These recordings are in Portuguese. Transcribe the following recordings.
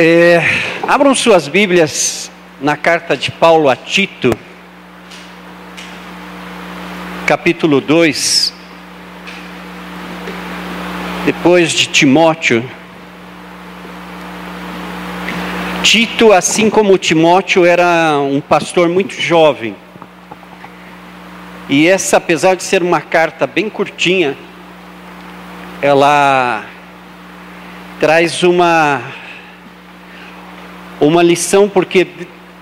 É, abram suas Bíblias na carta de Paulo a Tito, capítulo 2. Depois de Timóteo. Tito, assim como Timóteo, era um pastor muito jovem. E essa, apesar de ser uma carta bem curtinha, ela traz uma uma lição porque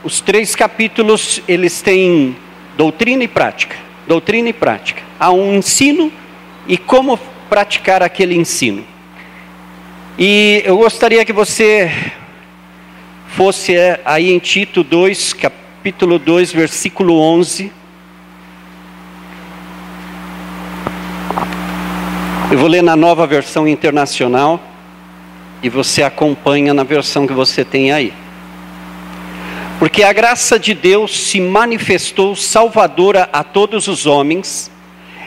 os três capítulos eles têm doutrina e prática, doutrina e prática. Há um ensino e como praticar aquele ensino. E eu gostaria que você fosse é, aí em Tito 2, capítulo 2, versículo 11. Eu vou ler na nova versão internacional e você acompanha na versão que você tem aí. Porque a graça de Deus se manifestou salvadora a todos os homens,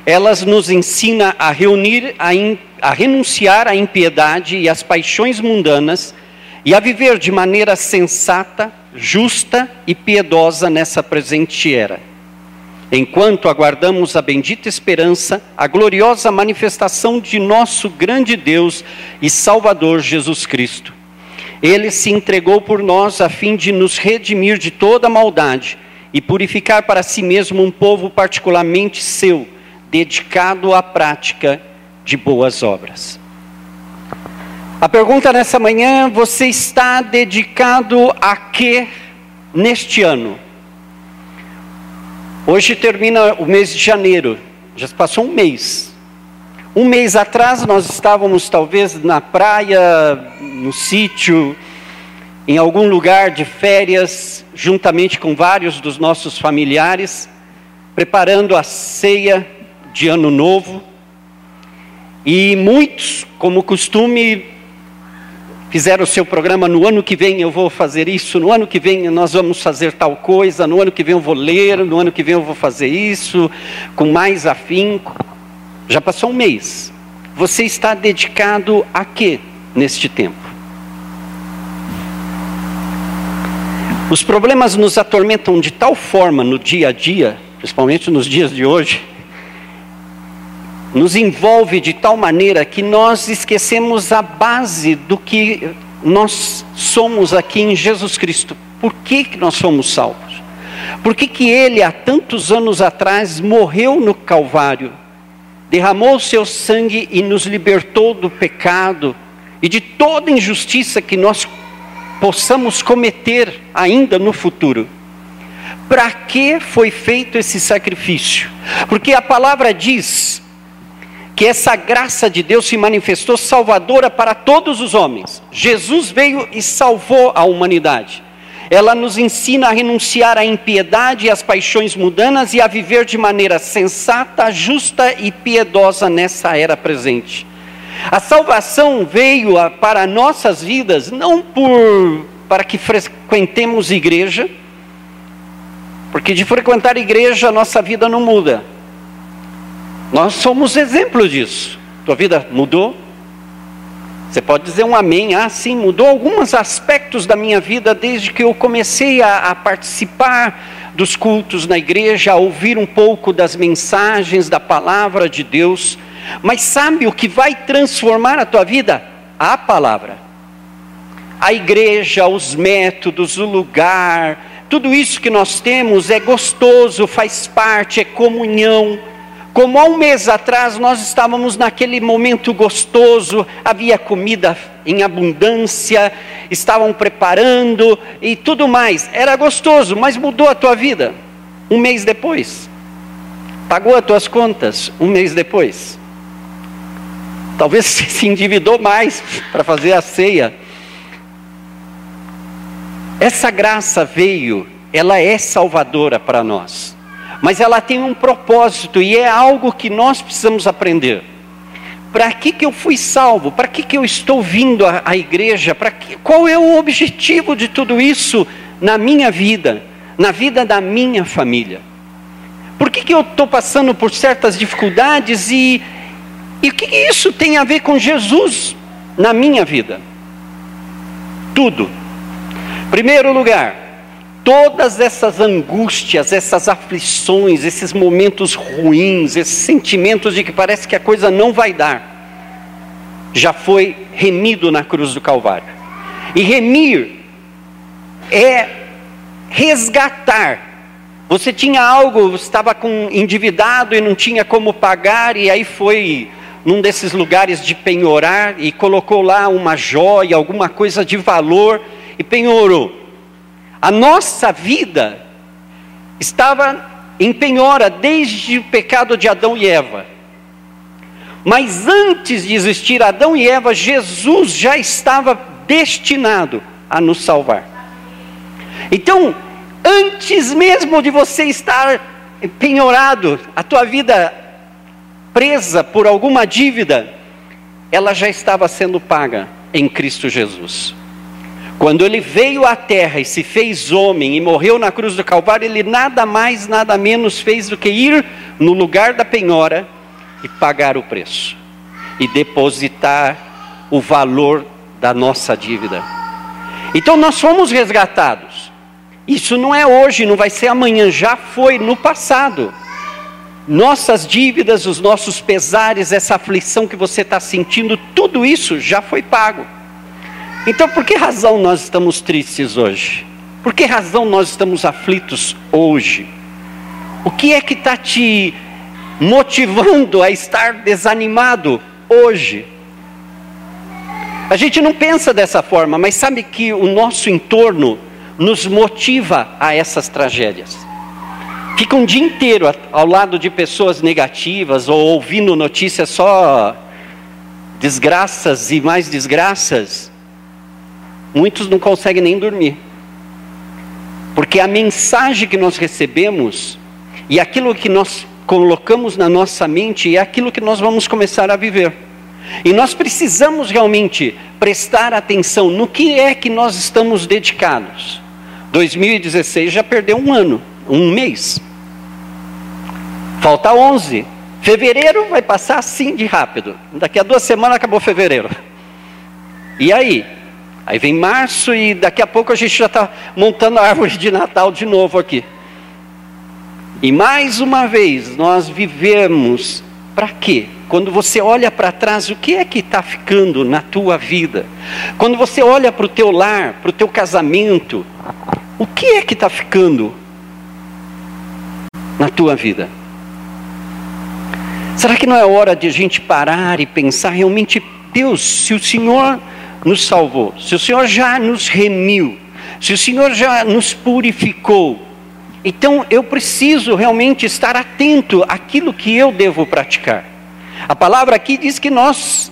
elas nos ensina a reunir, a, in, a renunciar à impiedade e às paixões mundanas e a viver de maneira sensata, justa e piedosa nessa presente era. Enquanto aguardamos a bendita esperança, a gloriosa manifestação de nosso grande Deus e Salvador Jesus Cristo ele se entregou por nós a fim de nos redimir de toda maldade e purificar para si mesmo um povo particularmente seu, dedicado à prática de boas obras. A pergunta nessa manhã: você está dedicado a quê neste ano? Hoje termina o mês de janeiro, já passou um mês. Um mês atrás nós estávamos talvez na praia, no sítio, em algum lugar de férias, juntamente com vários dos nossos familiares, preparando a ceia de Ano Novo. E muitos, como costume, fizeram o seu programa no ano que vem eu vou fazer isso, no ano que vem nós vamos fazer tal coisa, no ano que vem eu vou ler, no ano que vem eu vou fazer isso, com mais afinco. Já passou um mês. Você está dedicado a quê neste tempo? Os problemas nos atormentam de tal forma no dia a dia, principalmente nos dias de hoje, nos envolve de tal maneira que nós esquecemos a base do que nós somos aqui em Jesus Cristo. Por que, que nós somos salvos? Por que, que Ele, há tantos anos atrás, morreu no Calvário? Derramou o seu sangue e nos libertou do pecado e de toda injustiça que nós possamos cometer ainda no futuro. Para que foi feito esse sacrifício? Porque a palavra diz que essa graça de Deus se manifestou salvadora para todos os homens. Jesus veio e salvou a humanidade. Ela nos ensina a renunciar à impiedade e às paixões mundanas e a viver de maneira sensata, justa e piedosa nessa era presente. A salvação veio para nossas vidas não por para que frequentemos igreja, porque de frequentar igreja a nossa vida não muda. Nós somos exemplo disso. Tua vida mudou? Você pode dizer um amém, ah, sim, mudou alguns aspectos da minha vida desde que eu comecei a, a participar dos cultos na igreja, a ouvir um pouco das mensagens da palavra de Deus. Mas sabe o que vai transformar a tua vida? A palavra. A igreja, os métodos, o lugar, tudo isso que nós temos é gostoso, faz parte, é comunhão como há um mês atrás nós estávamos naquele momento gostoso, havia comida em abundância, estavam preparando e tudo mais. Era gostoso, mas mudou a tua vida um mês depois. Pagou as tuas contas um mês depois. Talvez se endividou mais para fazer a ceia. Essa graça veio, ela é salvadora para nós mas ela tem um propósito e é algo que nós precisamos aprender. Para que, que eu fui salvo? Para que, que eu estou vindo à, à igreja? Para que, qual é o objetivo de tudo isso na minha vida, na vida da minha família? Por que, que eu estou passando por certas dificuldades e, e o que, que isso tem a ver com Jesus na minha vida? Tudo Primeiro lugar, todas essas angústias, essas aflições, esses momentos ruins, esses sentimentos de que parece que a coisa não vai dar, já foi remido na cruz do Calvário. E remir é resgatar. Você tinha algo, estava com endividado e não tinha como pagar, e aí foi num desses lugares de penhorar e colocou lá uma joia, alguma coisa de valor e penhorou. A nossa vida estava em penhora desde o pecado de Adão e Eva. Mas antes de existir Adão e Eva, Jesus já estava destinado a nos salvar. Então, antes mesmo de você estar penhorado, a tua vida presa por alguma dívida, ela já estava sendo paga em Cristo Jesus. Quando ele veio à terra e se fez homem e morreu na cruz do Calvário, ele nada mais, nada menos fez do que ir no lugar da penhora e pagar o preço e depositar o valor da nossa dívida. Então nós fomos resgatados. Isso não é hoje, não vai ser amanhã, já foi no passado. Nossas dívidas, os nossos pesares, essa aflição que você está sentindo, tudo isso já foi pago. Então, por que razão nós estamos tristes hoje? Por que razão nós estamos aflitos hoje? O que é que está te motivando a estar desanimado hoje? A gente não pensa dessa forma, mas sabe que o nosso entorno nos motiva a essas tragédias. Fica um dia inteiro ao lado de pessoas negativas ou ouvindo notícias só desgraças e mais desgraças. Muitos não conseguem nem dormir. Porque a mensagem que nós recebemos e aquilo que nós colocamos na nossa mente é aquilo que nós vamos começar a viver. E nós precisamos realmente prestar atenção no que é que nós estamos dedicados. 2016 já perdeu um ano, um mês. Falta 11. Fevereiro vai passar assim de rápido. Daqui a duas semanas acabou fevereiro. E aí? Aí vem março e daqui a pouco a gente já está montando a árvore de Natal de novo aqui. E mais uma vez, nós vivemos para quê? Quando você olha para trás, o que é que está ficando na tua vida? Quando você olha para o teu lar, para o teu casamento, o que é que está ficando na tua vida? Será que não é hora de a gente parar e pensar realmente, Deus, se o Senhor nos salvou, se o Senhor já nos remiu, se o Senhor já nos purificou, então eu preciso realmente estar atento àquilo que eu devo praticar. A palavra aqui diz que nós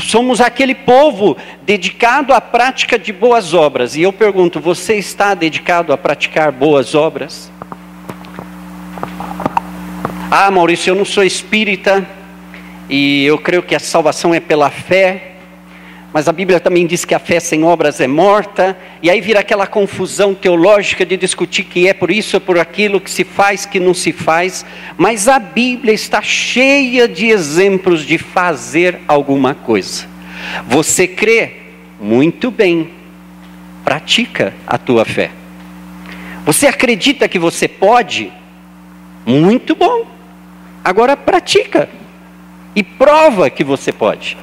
somos aquele povo dedicado à prática de boas obras. E eu pergunto: você está dedicado a praticar boas obras? Ah, Maurício, eu não sou espírita e eu creio que a salvação é pela fé. Mas a Bíblia também diz que a fé sem obras é morta, e aí vira aquela confusão teológica de discutir que é por isso ou por aquilo que se faz, que não se faz. Mas a Bíblia está cheia de exemplos de fazer alguma coisa. Você crê? Muito bem, pratica a tua fé. Você acredita que você pode? Muito bom, agora pratica e prova que você pode.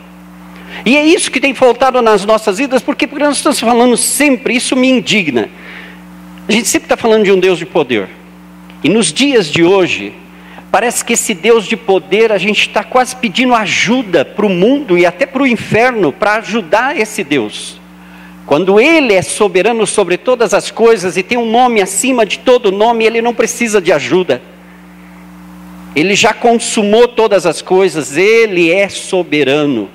E é isso que tem faltado nas nossas vidas, porque, porque nós estamos falando sempre, isso me indigna. A gente sempre está falando de um Deus de poder. E nos dias de hoje, parece que esse Deus de poder, a gente está quase pedindo ajuda para o mundo e até para o inferno, para ajudar esse Deus. Quando Ele é soberano sobre todas as coisas e tem um nome acima de todo nome, Ele não precisa de ajuda. Ele já consumou todas as coisas, Ele é soberano.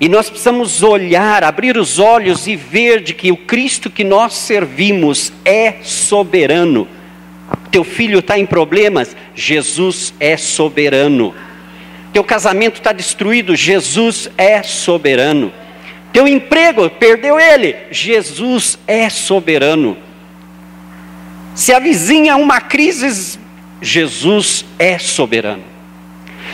E nós precisamos olhar, abrir os olhos e ver de que o Cristo que nós servimos é soberano. Teu filho está em problemas, Jesus é soberano. Teu casamento está destruído, Jesus é soberano. Teu emprego, perdeu ele, Jesus é soberano. Se avizinha uma crise, Jesus é soberano.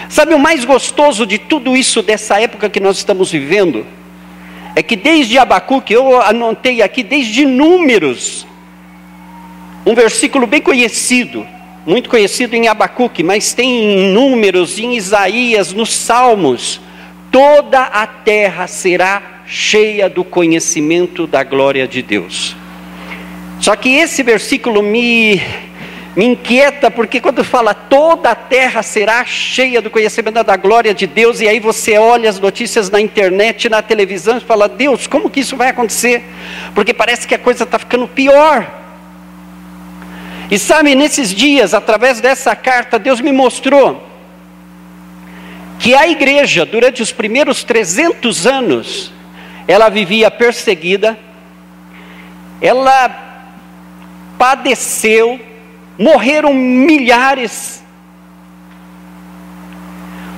Sabe o mais gostoso de tudo isso, dessa época que nós estamos vivendo? é que desde Abacuque, eu anotei aqui, desde Números, um versículo bem conhecido, muito conhecido em Abacuque, mas tem em Números, em Isaías, nos Salmos, toda a terra será cheia do conhecimento da glória de Deus. Só que esse versículo me me inquieta porque quando fala toda a terra será cheia do conhecimento da glória de Deus, e aí você olha as notícias na internet, na televisão e fala: Deus, como que isso vai acontecer? Porque parece que a coisa está ficando pior. E sabe, nesses dias, através dessa carta, Deus me mostrou que a igreja, durante os primeiros 300 anos, ela vivia perseguida, ela padeceu, morreram milhares.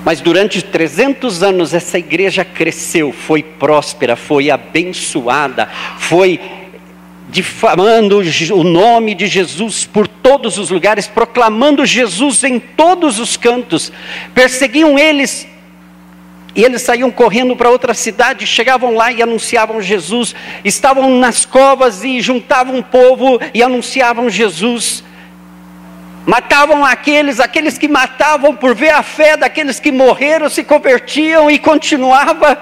Mas durante 300 anos essa igreja cresceu, foi próspera, foi abençoada, foi difamando o nome de Jesus por todos os lugares, proclamando Jesus em todos os cantos. Perseguiam eles e eles saíam correndo para outra cidade, chegavam lá e anunciavam Jesus. Estavam nas covas e juntavam o povo e anunciavam Jesus. Matavam aqueles, aqueles que matavam por ver a fé daqueles que morreram, se convertiam e continuava.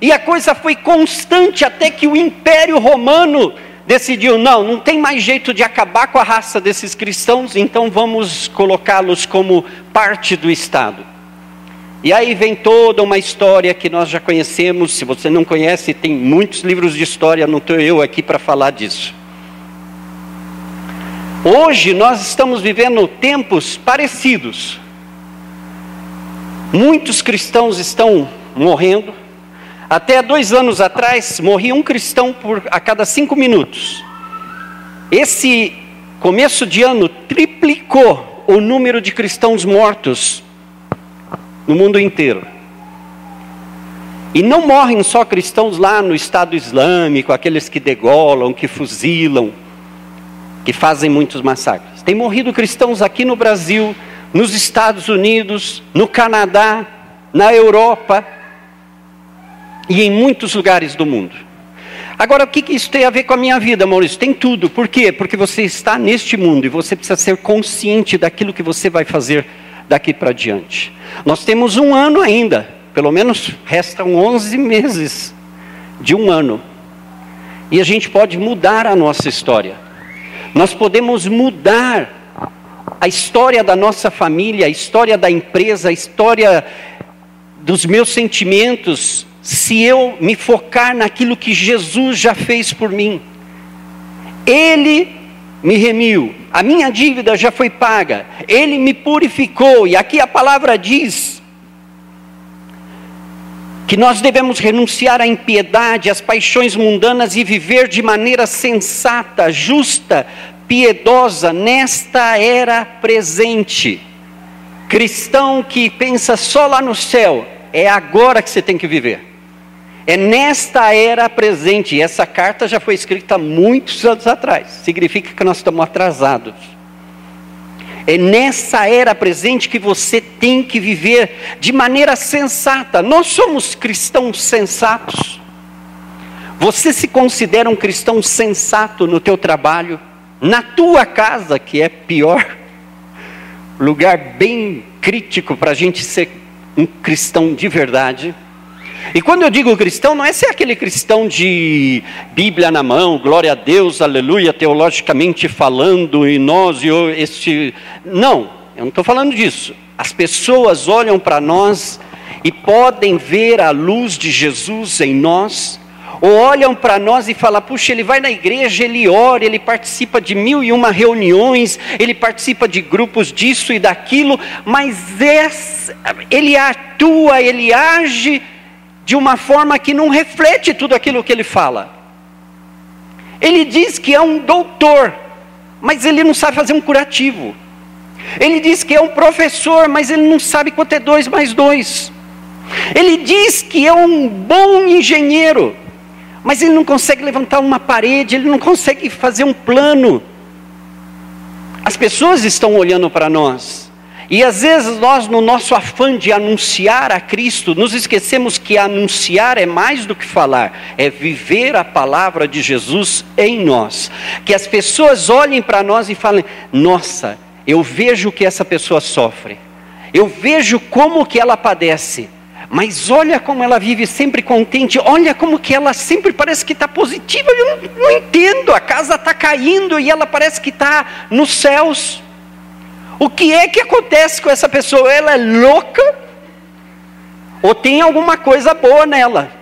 E a coisa foi constante até que o Império Romano decidiu: não, não tem mais jeito de acabar com a raça desses cristãos, então vamos colocá-los como parte do Estado. E aí vem toda uma história que nós já conhecemos. Se você não conhece, tem muitos livros de história, não estou eu aqui para falar disso. Hoje nós estamos vivendo tempos parecidos. Muitos cristãos estão morrendo. Até dois anos atrás, morria um cristão por, a cada cinco minutos. Esse começo de ano triplicou o número de cristãos mortos no mundo inteiro. E não morrem só cristãos lá no Estado Islâmico, aqueles que degolam, que fuzilam que fazem muitos massacres. Tem morrido cristãos aqui no Brasil, nos Estados Unidos, no Canadá, na Europa e em muitos lugares do mundo. Agora, o que isso tem a ver com a minha vida, Maurício? Tem tudo. Por quê? Porque você está neste mundo e você precisa ser consciente daquilo que você vai fazer daqui para diante. Nós temos um ano ainda, pelo menos restam 11 meses de um ano. E a gente pode mudar a nossa história. Nós podemos mudar a história da nossa família, a história da empresa, a história dos meus sentimentos, se eu me focar naquilo que Jesus já fez por mim. Ele me remiu, a minha dívida já foi paga, ele me purificou, e aqui a palavra diz que nós devemos renunciar à impiedade, às paixões mundanas e viver de maneira sensata, justa, piedosa nesta era presente. Cristão que pensa só lá no céu, é agora que você tem que viver. É nesta era presente, e essa carta já foi escrita muitos anos atrás, significa que nós estamos atrasados. É nessa era presente que você tem que viver de maneira sensata. Nós somos cristãos sensatos. Você se considera um cristão sensato no teu trabalho, na tua casa, que é pior, lugar bem crítico para a gente ser um cristão de verdade. E quando eu digo cristão, não é ser aquele cristão de Bíblia na mão, glória a Deus, aleluia, teologicamente falando, e nós e este. Não, eu não estou falando disso. As pessoas olham para nós e podem ver a luz de Jesus em nós, ou olham para nós e falam: puxa, ele vai na igreja, ele ora, ele participa de mil e uma reuniões, ele participa de grupos disso e daquilo, mas ele atua, ele age de uma forma que não reflete tudo aquilo que ele fala. Ele diz que é um doutor, mas ele não sabe fazer um curativo. Ele diz que é um professor, mas ele não sabe quanto é dois mais dois. Ele diz que é um bom engenheiro, mas ele não consegue levantar uma parede, ele não consegue fazer um plano. As pessoas estão olhando para nós E às vezes nós, no nosso afã de anunciar a Cristo, nos esquecemos que anunciar é mais do que falar, é viver a palavra de Jesus em nós. Que as pessoas olhem para nós e falem: Nossa, eu vejo que essa pessoa sofre, eu vejo como que ela padece. Mas olha como ela vive sempre contente, olha como que ela sempre parece que está positiva. Eu não, não entendo, a casa está caindo e ela parece que está nos céus. O que é que acontece com essa pessoa? Ela é louca? Ou tem alguma coisa boa nela?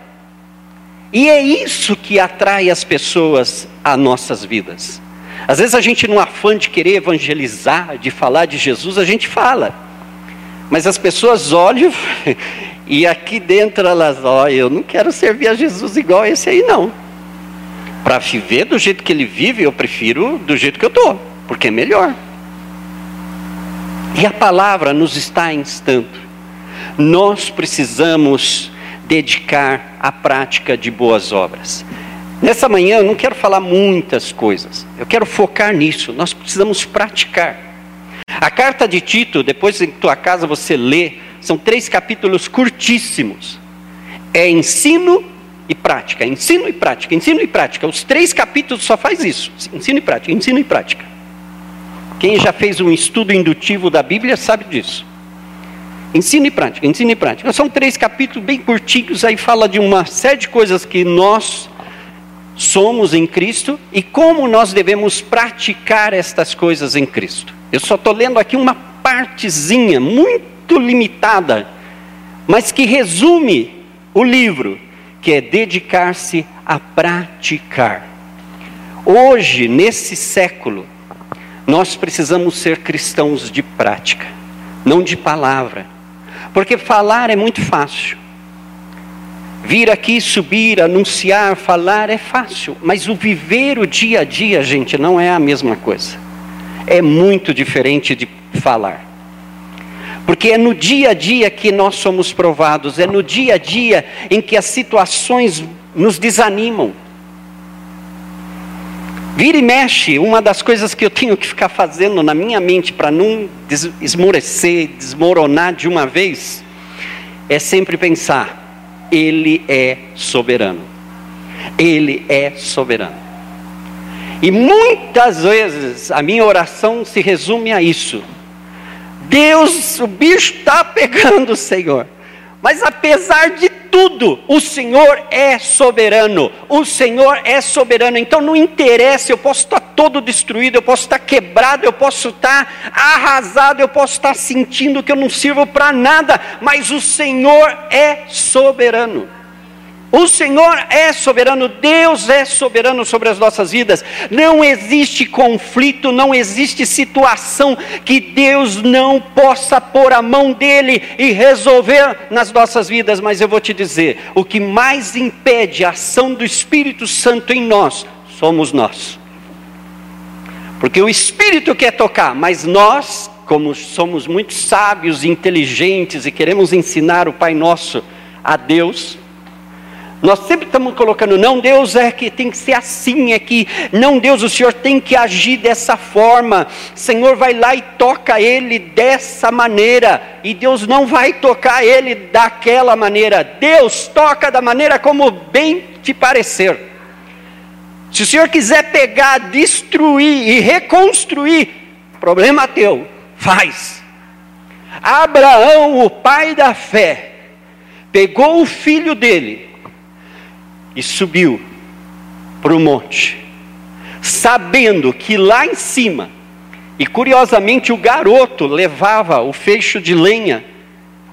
E é isso que atrai as pessoas a nossas vidas. Às vezes a gente, no afã de querer evangelizar, de falar de Jesus, a gente fala. Mas as pessoas olham e aqui dentro elas, oh, eu não quero servir a Jesus igual esse aí não. Para viver do jeito que ele vive, eu prefiro do jeito que eu estou, porque é melhor. E a palavra nos está instando. Nós precisamos dedicar a prática de boas obras. Nessa manhã eu não quero falar muitas coisas, eu quero focar nisso. Nós precisamos praticar. A carta de Tito, depois em tua casa você lê, são três capítulos curtíssimos. É ensino e prática, ensino e prática, ensino e prática. Os três capítulos só faz isso: ensino e prática, ensino e prática. Quem já fez um estudo indutivo da Bíblia sabe disso. Ensino e prática, ensino e prática. São três capítulos bem curtinhos, aí fala de uma série de coisas que nós somos em Cristo e como nós devemos praticar estas coisas em Cristo. Eu só estou lendo aqui uma partezinha muito limitada, mas que resume o livro, que é dedicar-se a praticar. Hoje, nesse século, nós precisamos ser cristãos de prática, não de palavra. Porque falar é muito fácil. Vir aqui, subir, anunciar, falar é fácil, mas o viver o dia a dia, gente, não é a mesma coisa. É muito diferente de falar. Porque é no dia a dia que nós somos provados, é no dia a dia em que as situações nos desanimam. Vira e mexe, uma das coisas que eu tenho que ficar fazendo na minha mente para não esmorecer, desmoronar de uma vez, é sempre pensar: Ele é soberano. Ele é soberano. E muitas vezes a minha oração se resume a isso. Deus, o bicho está pegando, Senhor. Mas apesar de tudo, o Senhor é soberano. O Senhor é soberano. Então não interessa, eu posso estar todo destruído, eu posso estar quebrado, eu posso estar arrasado, eu posso estar sentindo que eu não sirvo para nada, mas o Senhor é soberano. O Senhor é soberano, Deus é soberano sobre as nossas vidas. Não existe conflito, não existe situação que Deus não possa pôr a mão dele e resolver nas nossas vidas. Mas eu vou te dizer: o que mais impede a ação do Espírito Santo em nós somos nós. Porque o Espírito quer tocar, mas nós, como somos muito sábios e inteligentes e queremos ensinar o Pai Nosso a Deus, nós sempre estamos colocando, não, Deus é que tem que ser assim, que, não, Deus, o Senhor tem que agir dessa forma. Senhor vai lá e toca ele dessa maneira, e Deus não vai tocar ele daquela maneira. Deus toca da maneira como bem te parecer. Se o Senhor quiser pegar, destruir e reconstruir, problema teu, faz. Abraão, o pai da fé, pegou o filho dele, e subiu para o monte, sabendo que lá em cima, e curiosamente o garoto levava o feixe de lenha,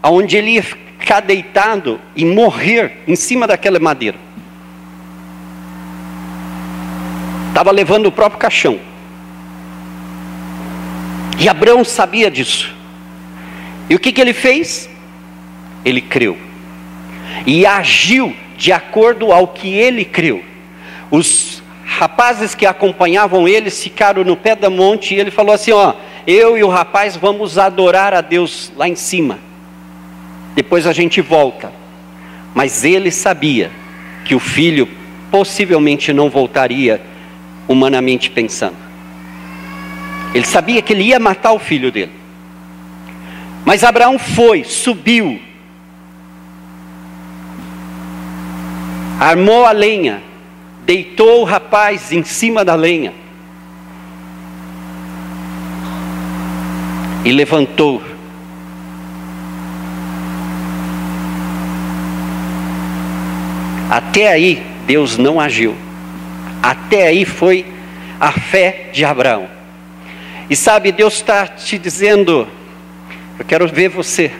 aonde ele ia ficar deitado e morrer em cima daquela madeira. Estava levando o próprio caixão. E Abraão sabia disso. E o que, que ele fez? Ele creu. E agiu de acordo ao que ele creu. Os rapazes que acompanhavam ele ficaram no pé da monte e ele falou assim: Ó, eu e o rapaz vamos adorar a Deus lá em cima. Depois a gente volta. Mas ele sabia que o filho possivelmente não voltaria, humanamente pensando. Ele sabia que ele ia matar o filho dele. Mas Abraão foi, subiu, armou a lenha, deitou o rapaz em cima da lenha e levantou. Até aí, Deus não agiu. Até aí foi a fé de Abraão. E sabe, Deus está te dizendo: eu quero ver você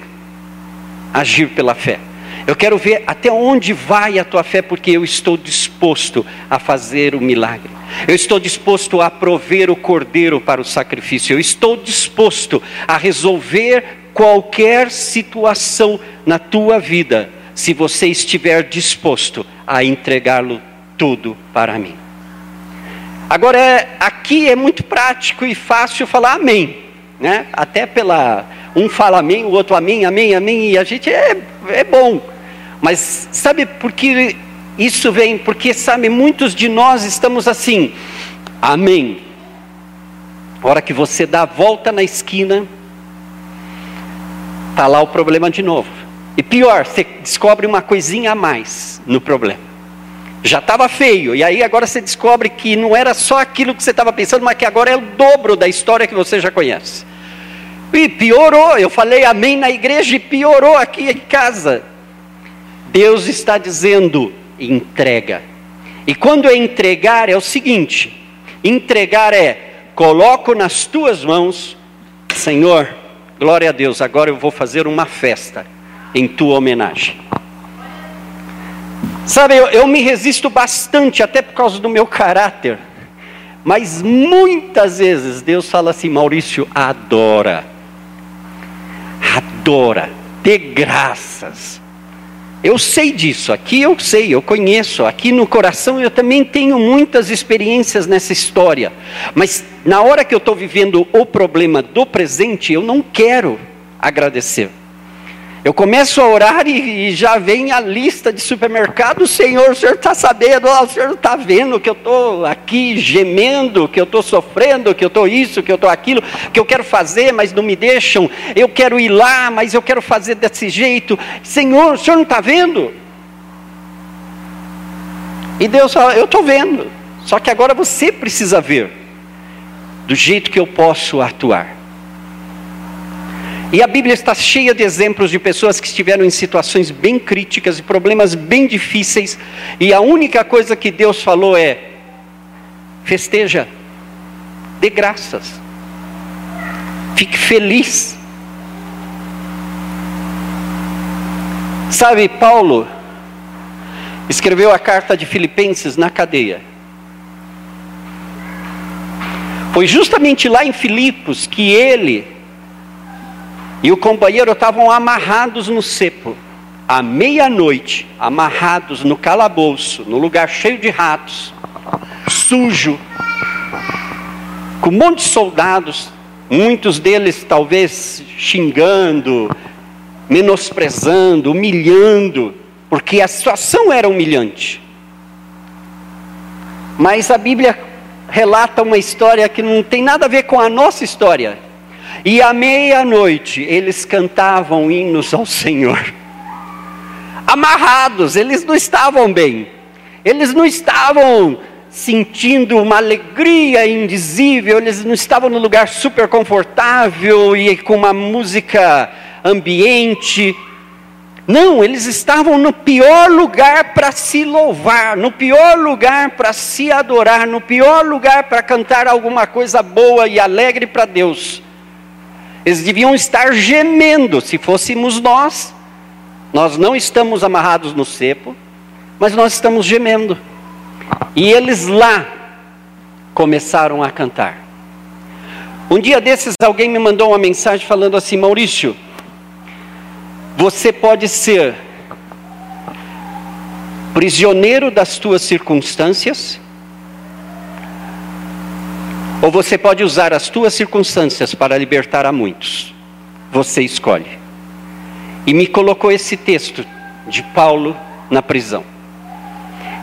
agir pela fé. Eu quero ver até onde vai a tua fé, porque eu estou disposto a fazer o milagre. Eu estou disposto a prover o cordeiro para o sacrifício. Eu estou disposto a resolver qualquer situação na tua vida, se você estiver disposto a entregá-lo tudo para mim. Agora, é, aqui é muito prático e fácil falar amém, né? Até pela um fala amém, o outro amém, amém, amém, e a gente é, é bom. Mas sabe por que isso vem? Porque, sabe, muitos de nós estamos assim, amém. A hora que você dá a volta na esquina, está lá o problema de novo. E pior, você descobre uma coisinha a mais no problema. Já estava feio, e aí agora você descobre que não era só aquilo que você estava pensando, mas que agora é o dobro da história que você já conhece. E piorou, eu falei amém na igreja e piorou aqui em casa. Deus está dizendo: entrega. E quando é entregar, é o seguinte: entregar é, coloco nas tuas mãos, Senhor, glória a Deus, agora eu vou fazer uma festa em tua homenagem. Sabe, eu, eu me resisto bastante, até por causa do meu caráter, mas muitas vezes Deus fala assim: Maurício, adora, adora, dê graças eu sei disso, aqui eu sei, eu conheço, aqui no coração eu também tenho muitas experiências nessa história. Mas na hora que eu estou vivendo o problema do presente, eu não quero agradecer. Eu começo a orar e, e já vem a lista de supermercado. Senhor, o Senhor está sabendo, o Senhor está vendo que eu estou aqui gemendo, que eu estou sofrendo, que eu estou isso, que eu estou aquilo, que eu quero fazer, mas não me deixam. Eu quero ir lá, mas eu quero fazer desse jeito. Senhor, o Senhor não está vendo? E Deus fala, eu estou vendo. Só que agora você precisa ver do jeito que eu posso atuar. E a Bíblia está cheia de exemplos de pessoas que estiveram em situações bem críticas e problemas bem difíceis, e a única coisa que Deus falou é: festeja, dê graças, fique feliz. Sabe, Paulo escreveu a carta de Filipenses na cadeia. Foi justamente lá em Filipos que ele e o companheiro estavam amarrados no cepo, à meia-noite, amarrados no calabouço, no lugar cheio de ratos, sujo, com um monte de soldados, muitos deles talvez xingando, menosprezando, humilhando, porque a situação era humilhante. Mas a Bíblia relata uma história que não tem nada a ver com a nossa história. E à meia-noite eles cantavam hinos ao Senhor. Amarrados, eles não estavam bem. Eles não estavam sentindo uma alegria indizível, eles não estavam no lugar super confortável e com uma música ambiente. Não, eles estavam no pior lugar para se louvar, no pior lugar para se adorar, no pior lugar para cantar alguma coisa boa e alegre para Deus. Eles deviam estar gemendo. Se fôssemos nós, nós não estamos amarrados no cepo, mas nós estamos gemendo. E eles lá começaram a cantar. Um dia desses, alguém me mandou uma mensagem falando assim: Maurício, você pode ser prisioneiro das tuas circunstâncias, ou você pode usar as tuas circunstâncias para libertar a muitos. Você escolhe. E me colocou esse texto de Paulo na prisão.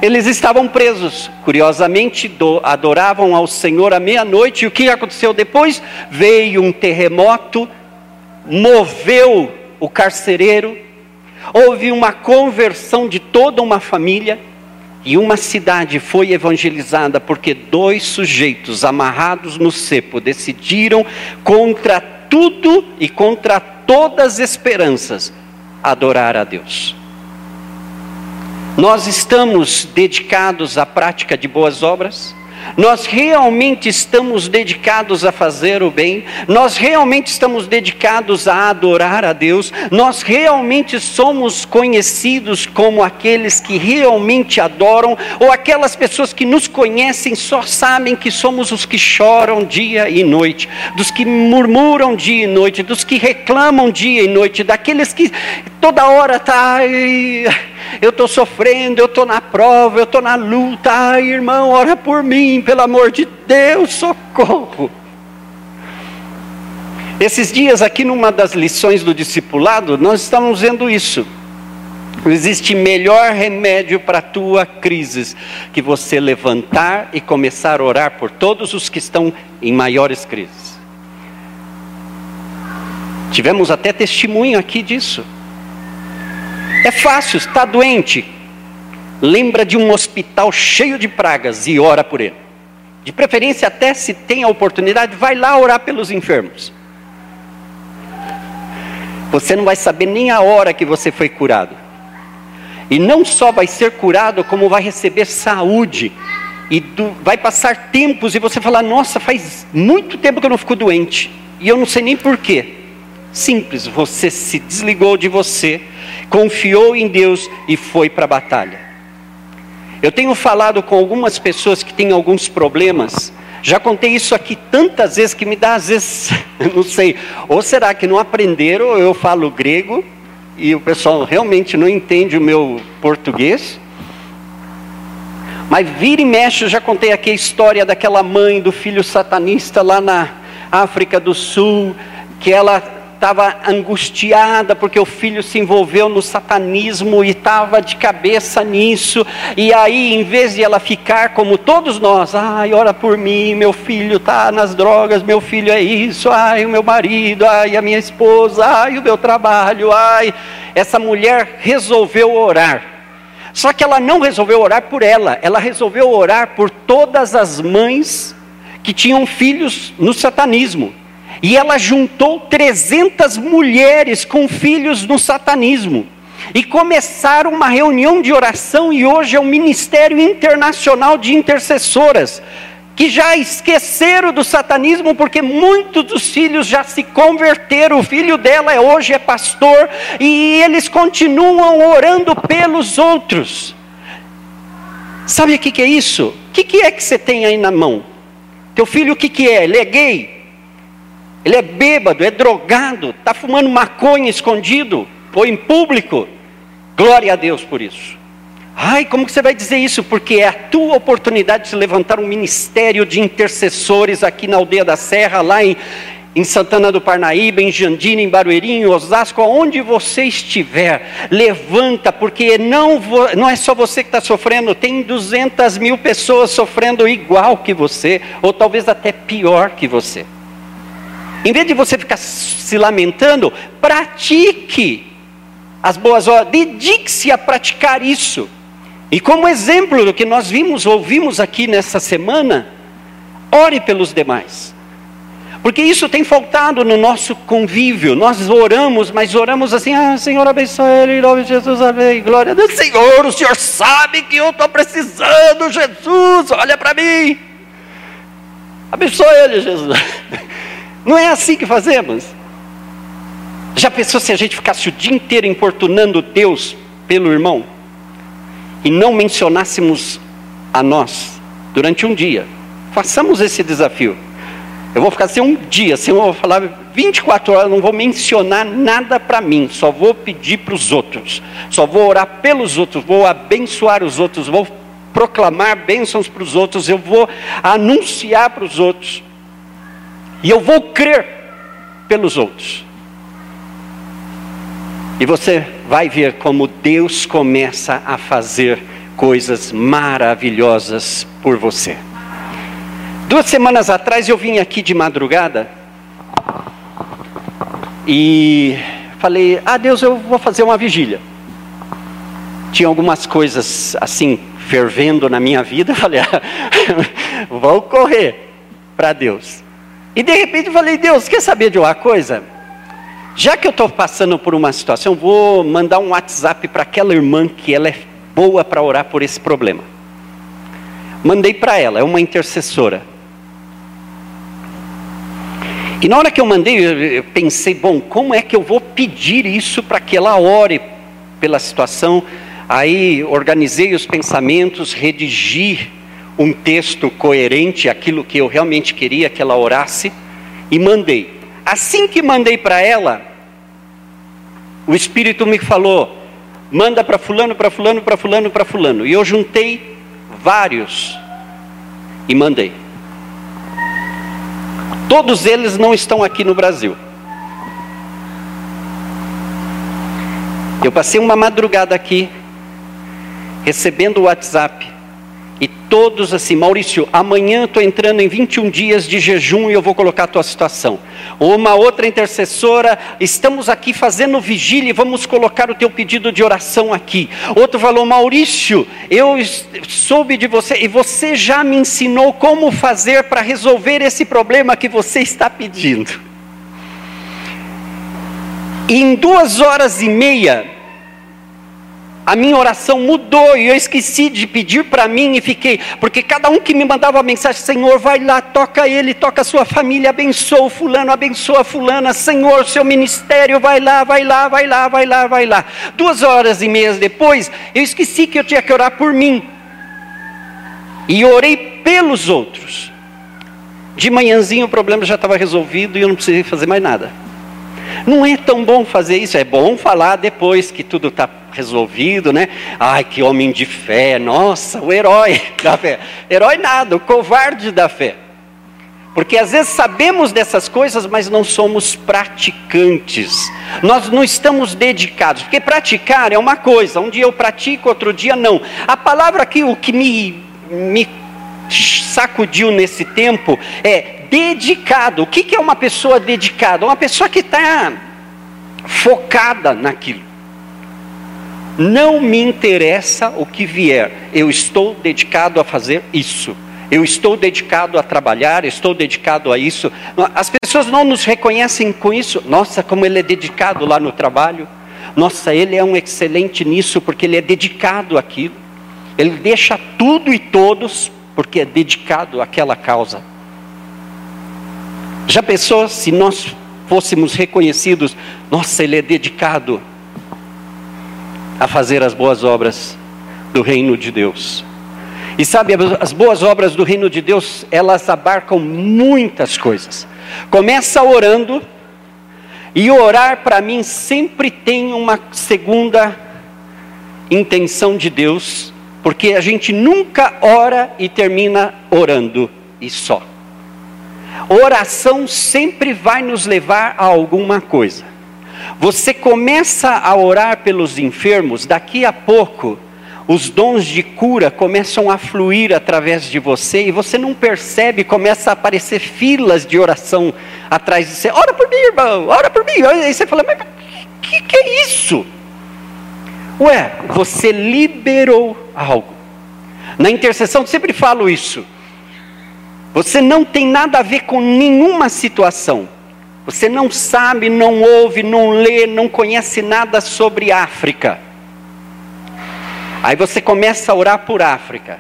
Eles estavam presos, curiosamente adoravam ao Senhor à meia-noite, e o que aconteceu depois? Veio um terremoto moveu o carcereiro, houve uma conversão de toda uma família, e uma cidade foi evangelizada porque dois sujeitos amarrados no cepo decidiram contra tudo e contra todas as esperanças adorar a Deus. Nós estamos dedicados à prática de boas obras? Nós realmente estamos dedicados a fazer o bem, nós realmente estamos dedicados a adorar a Deus, nós realmente somos conhecidos como aqueles que realmente adoram, ou aquelas pessoas que nos conhecem só sabem que somos os que choram dia e noite, dos que murmuram dia e noite, dos que reclamam dia e noite, daqueles que toda hora está eu estou sofrendo, eu estou na prova, eu estou na luta. Ai, irmão, ora por mim, pelo amor de Deus, socorro. Esses dias, aqui numa das lições do discipulado, nós estamos vendo isso. Não existe melhor remédio para a tua crise que você levantar e começar a orar por todos os que estão em maiores crises. Tivemos até testemunho aqui disso. É fácil, está doente. Lembra de um hospital cheio de pragas e ora por ele. De preferência, até se tem a oportunidade, vai lá orar pelos enfermos. Você não vai saber nem a hora que você foi curado. E não só vai ser curado, como vai receber saúde. E do, vai passar tempos e você falar: Nossa, faz muito tempo que eu não fico doente. E eu não sei nem porquê. Simples, você se desligou de você confiou em Deus e foi para a batalha. Eu tenho falado com algumas pessoas que têm alguns problemas, já contei isso aqui tantas vezes que me dá às vezes, não sei, ou será que não aprenderam, ou eu falo grego e o pessoal realmente não entende o meu português. Mas vira e mexe, eu já contei aqui a história daquela mãe do filho satanista lá na África do Sul, que ela estava angustiada porque o filho se envolveu no satanismo e estava de cabeça nisso. E aí, em vez de ela ficar como todos nós, ai, ora por mim, meu filho está nas drogas, meu filho é isso, ai, o meu marido, ai, a minha esposa, ai, o meu trabalho, ai. Essa mulher resolveu orar. Só que ela não resolveu orar por ela, ela resolveu orar por todas as mães que tinham filhos no satanismo. E ela juntou 300 mulheres com filhos no satanismo. E começaram uma reunião de oração, e hoje é um ministério internacional de intercessoras, que já esqueceram do satanismo, porque muitos dos filhos já se converteram. O filho dela hoje é pastor, e eles continuam orando pelos outros. Sabe o que, que é isso? O que, que é que você tem aí na mão? Teu filho o que, que é? Ele é gay? Ele é bêbado, é drogado, está fumando maconha escondido ou em público. Glória a Deus por isso. Ai, como que você vai dizer isso? Porque é a tua oportunidade de levantar um ministério de intercessores aqui na aldeia da Serra, lá em, em Santana do Parnaíba, em Jandira, em Barueri, em Osasco, aonde você estiver, levanta, porque não, não é só você que está sofrendo, tem 200 mil pessoas sofrendo igual que você, ou talvez até pior que você. Em vez de você ficar se lamentando, pratique as boas obras, dedique-se a praticar isso. E como exemplo do que nós vimos, ouvimos aqui nessa semana, ore pelos demais. Porque isso tem faltado no nosso convívio. Nós oramos, mas oramos assim: ah, Senhor, abençoe ele, em nome de Jesus, amém. Glória a Deus. Senhor, o Senhor sabe que eu estou precisando, Jesus, olha para mim. Abençoe ele, Jesus. Não é assim que fazemos? Já pensou se a gente ficasse o dia inteiro importunando Deus pelo irmão e não mencionássemos a nós durante um dia? Façamos esse desafio. Eu vou ficar assim um dia, assim, eu vou falar 24 horas, não vou mencionar nada para mim, só vou pedir para os outros, só vou orar pelos outros, vou abençoar os outros, vou proclamar bênçãos para os outros, eu vou anunciar para os outros. E eu vou crer pelos outros. E você vai ver como Deus começa a fazer coisas maravilhosas por você. Duas semanas atrás eu vim aqui de madrugada E falei: Ah, Deus, eu vou fazer uma vigília. Tinha algumas coisas assim, fervendo na minha vida. Falei: ah, Vou correr para Deus. E de repente falei: Deus, quer saber de uma coisa? Já que eu estou passando por uma situação, vou mandar um WhatsApp para aquela irmã que ela é boa para orar por esse problema. Mandei para ela, é uma intercessora. E na hora que eu mandei, eu pensei, bom, como é que eu vou pedir isso para que ela ore pela situação? Aí organizei os pensamentos, redigi um texto coerente, aquilo que eu realmente queria que ela orasse, e mandei. Assim que mandei para ela, o Espírito me falou: manda para Fulano, para Fulano, para Fulano, para Fulano. E eu juntei vários e mandei. Todos eles não estão aqui no Brasil. Eu passei uma madrugada aqui, recebendo o WhatsApp e todos assim, Maurício, amanhã estou entrando em 21 dias de jejum e eu vou colocar a tua situação. Uma outra intercessora, estamos aqui fazendo vigília e vamos colocar o teu pedido de oração aqui. Outro falou, Maurício, eu soube de você e você já me ensinou como fazer para resolver esse problema que você está pedindo. E em duas horas e meia, a minha oração mudou e eu esqueci de pedir para mim e fiquei, porque cada um que me mandava a mensagem, Senhor, vai lá, toca ele, toca a sua família, abençoa o fulano, abençoa a fulana, Senhor, seu ministério, vai lá, vai lá, vai lá, vai lá, vai lá. Duas horas e meias depois, eu esqueci que eu tinha que orar por mim. E orei pelos outros. De manhãzinho o problema já estava resolvido e eu não precisei fazer mais nada. Não é tão bom fazer isso, é bom falar depois que tudo está resolvido, né? Ai, que homem de fé, nossa, o herói da fé. Herói nada, o covarde da fé. Porque às vezes sabemos dessas coisas, mas não somos praticantes. Nós não estamos dedicados. Porque praticar é uma coisa, um dia eu pratico, outro dia não. A palavra aqui, o que me, me sacudiu nesse tempo é dedicado. O que é uma pessoa dedicada? Uma pessoa que está focada naquilo. Não me interessa o que vier, eu estou dedicado a fazer isso. Eu estou dedicado a trabalhar, estou dedicado a isso. As pessoas não nos reconhecem com isso. Nossa, como ele é dedicado lá no trabalho. Nossa, ele é um excelente nisso porque ele é dedicado àquilo. Ele deixa tudo e todos porque é dedicado àquela causa. Já pensou se nós fôssemos reconhecidos? Nossa, ele é dedicado a fazer as boas obras do reino de Deus. E sabe, as boas obras do reino de Deus, elas abarcam muitas coisas. Começa orando, e orar para mim sempre tem uma segunda intenção de Deus, porque a gente nunca ora e termina orando e só. Oração sempre vai nos levar a alguma coisa. Você começa a orar pelos enfermos, daqui a pouco os dons de cura começam a fluir através de você e você não percebe, começa a aparecer filas de oração atrás de você. Ora por mim, irmão, ora por mim. Aí você fala, mas o que, que é isso? Ué, você liberou algo. Na intercessão sempre falo isso. Você não tem nada a ver com nenhuma situação. Você não sabe, não ouve, não lê, não conhece nada sobre África. Aí você começa a orar por África.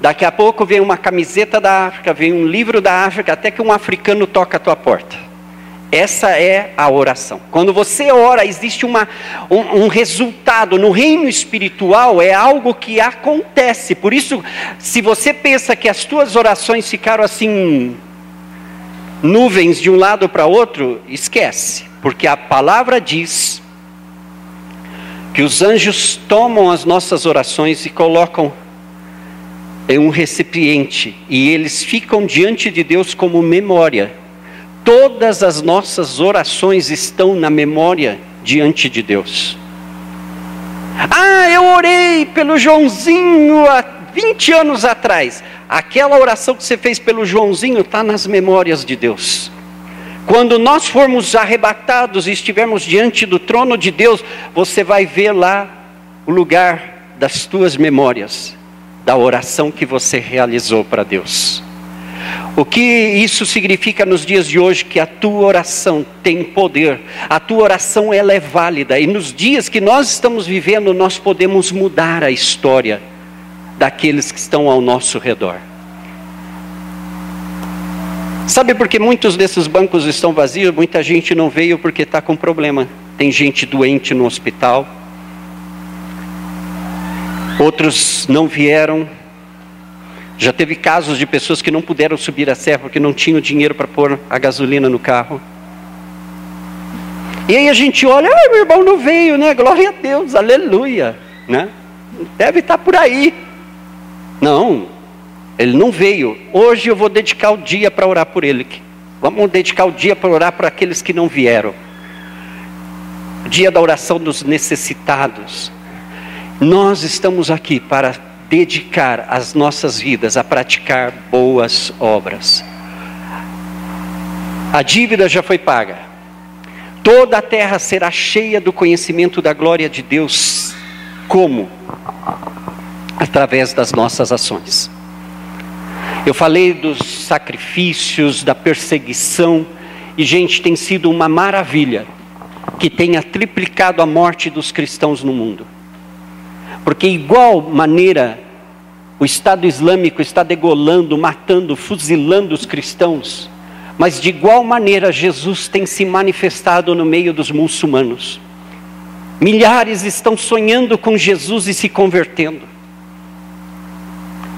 Daqui a pouco vem uma camiseta da África, vem um livro da África, até que um africano toca a tua porta. Essa é a oração. Quando você ora, existe uma, um, um, resultado. No reino espiritual é algo que acontece. Por isso, se você pensa que as tuas orações ficaram assim nuvens de um lado para outro, esquece, porque a palavra diz que os anjos tomam as nossas orações e colocam em um recipiente e eles ficam diante de Deus como memória. Todas as nossas orações estão na memória diante de Deus. Ah, eu orei pelo Joãozinho há 20 anos atrás. Aquela oração que você fez pelo Joãozinho está nas memórias de Deus. Quando nós formos arrebatados e estivermos diante do trono de Deus, você vai ver lá o lugar das tuas memórias, da oração que você realizou para Deus. O que isso significa nos dias de hoje? Que a tua oração tem poder, a tua oração ela é válida, e nos dias que nós estamos vivendo, nós podemos mudar a história daqueles que estão ao nosso redor. Sabe por que muitos desses bancos estão vazios? Muita gente não veio porque está com problema. Tem gente doente no hospital, outros não vieram já teve casos de pessoas que não puderam subir a serra porque não tinham dinheiro para pôr a gasolina no carro. E aí a gente olha, ah, meu irmão não veio, né? Glória a Deus, aleluia, né? Deve estar por aí. Não, ele não veio. Hoje eu vou dedicar o dia para orar por ele. Vamos dedicar o dia para orar por aqueles que não vieram. dia da oração dos necessitados. Nós estamos aqui para dedicar as nossas vidas a praticar boas obras. A dívida já foi paga. Toda a terra será cheia do conhecimento da glória de Deus. Como? Através das nossas ações. Eu falei dos sacrifícios, da perseguição, e gente, tem sido uma maravilha que tenha triplicado a morte dos cristãos no mundo. Porque, igual maneira, o Estado Islâmico está degolando, matando, fuzilando os cristãos, mas de igual maneira, Jesus tem se manifestado no meio dos muçulmanos. Milhares estão sonhando com Jesus e se convertendo.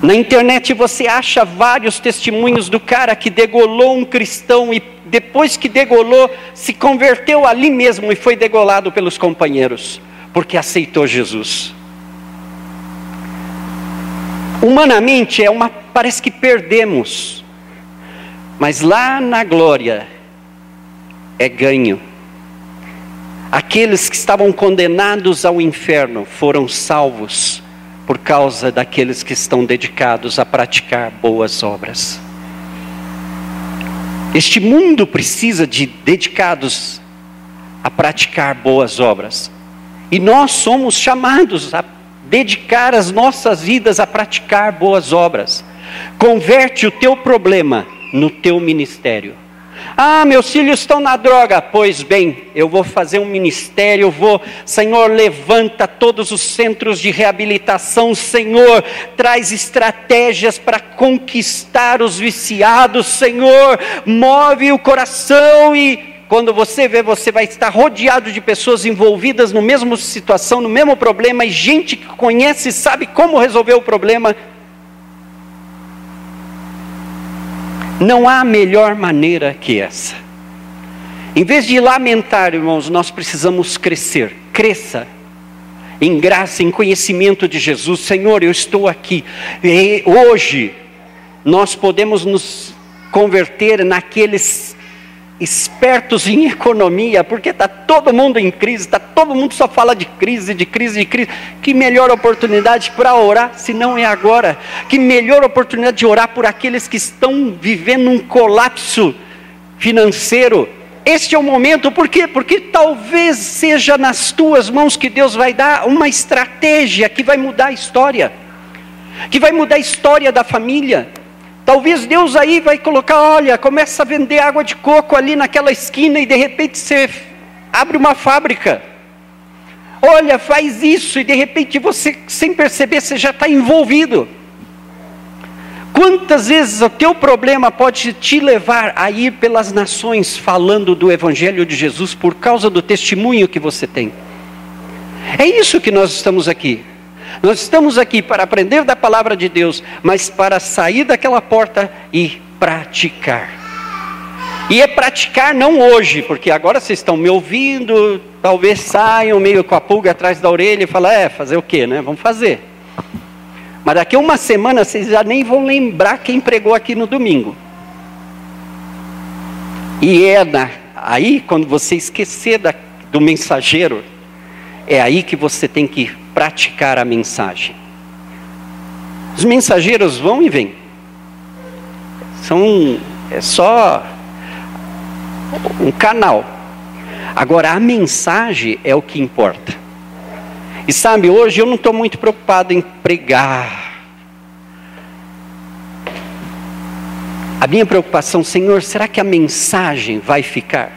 Na internet você acha vários testemunhos do cara que degolou um cristão e depois que degolou, se converteu ali mesmo e foi degolado pelos companheiros, porque aceitou Jesus. Humanamente é uma parece que perdemos. Mas lá na glória é ganho. Aqueles que estavam condenados ao inferno foram salvos por causa daqueles que estão dedicados a praticar boas obras. Este mundo precisa de dedicados a praticar boas obras. E nós somos chamados a dedicar as nossas vidas a praticar boas obras. Converte o teu problema no teu ministério. Ah, meus filhos estão na droga. Pois bem, eu vou fazer um ministério, eu vou, Senhor, levanta todos os centros de reabilitação, Senhor, traz estratégias para conquistar os viciados, Senhor, move o coração e quando você vê, você vai estar rodeado de pessoas envolvidas no mesmo situação, no mesmo problema, e gente que conhece e sabe como resolver o problema. Não há melhor maneira que essa. Em vez de lamentar, irmãos, nós precisamos crescer. Cresça em graça, em conhecimento de Jesus. Senhor, eu estou aqui. E hoje nós podemos nos converter naqueles espertos em economia, porque está todo mundo em crise, está todo mundo só fala de crise, de crise, de crise. Que melhor oportunidade para orar se não é agora? Que melhor oportunidade de orar por aqueles que estão vivendo um colapso financeiro? Este é o momento, por quê? Porque talvez seja nas tuas mãos que Deus vai dar uma estratégia que vai mudar a história, que vai mudar a história da família Talvez Deus aí vai colocar, olha, começa a vender água de coco ali naquela esquina e de repente você abre uma fábrica. Olha, faz isso e de repente você, sem perceber, você já está envolvido. Quantas vezes o teu problema pode te levar a ir pelas nações falando do Evangelho de Jesus por causa do testemunho que você tem? É isso que nós estamos aqui. Nós estamos aqui para aprender da palavra de Deus, mas para sair daquela porta e praticar. E é praticar não hoje, porque agora vocês estão me ouvindo, talvez saiam meio com a pulga atrás da orelha e falam, é, fazer o quê, né? Vamos fazer. Mas daqui a uma semana vocês já nem vão lembrar quem pregou aqui no domingo. E é na, aí, quando você esquecer da, do mensageiro, é aí que você tem que praticar a mensagem. Os mensageiros vão e vêm. São é só um canal. Agora, a mensagem é o que importa. E sabe, hoje eu não estou muito preocupado em pregar. A minha preocupação, Senhor, será que a mensagem vai ficar?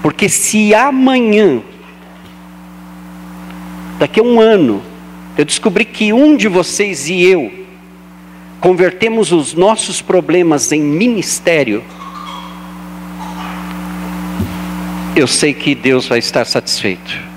Porque se amanhã, daqui a um ano, eu descobri que um de vocês e eu convertemos os nossos problemas em ministério, eu sei que Deus vai estar satisfeito.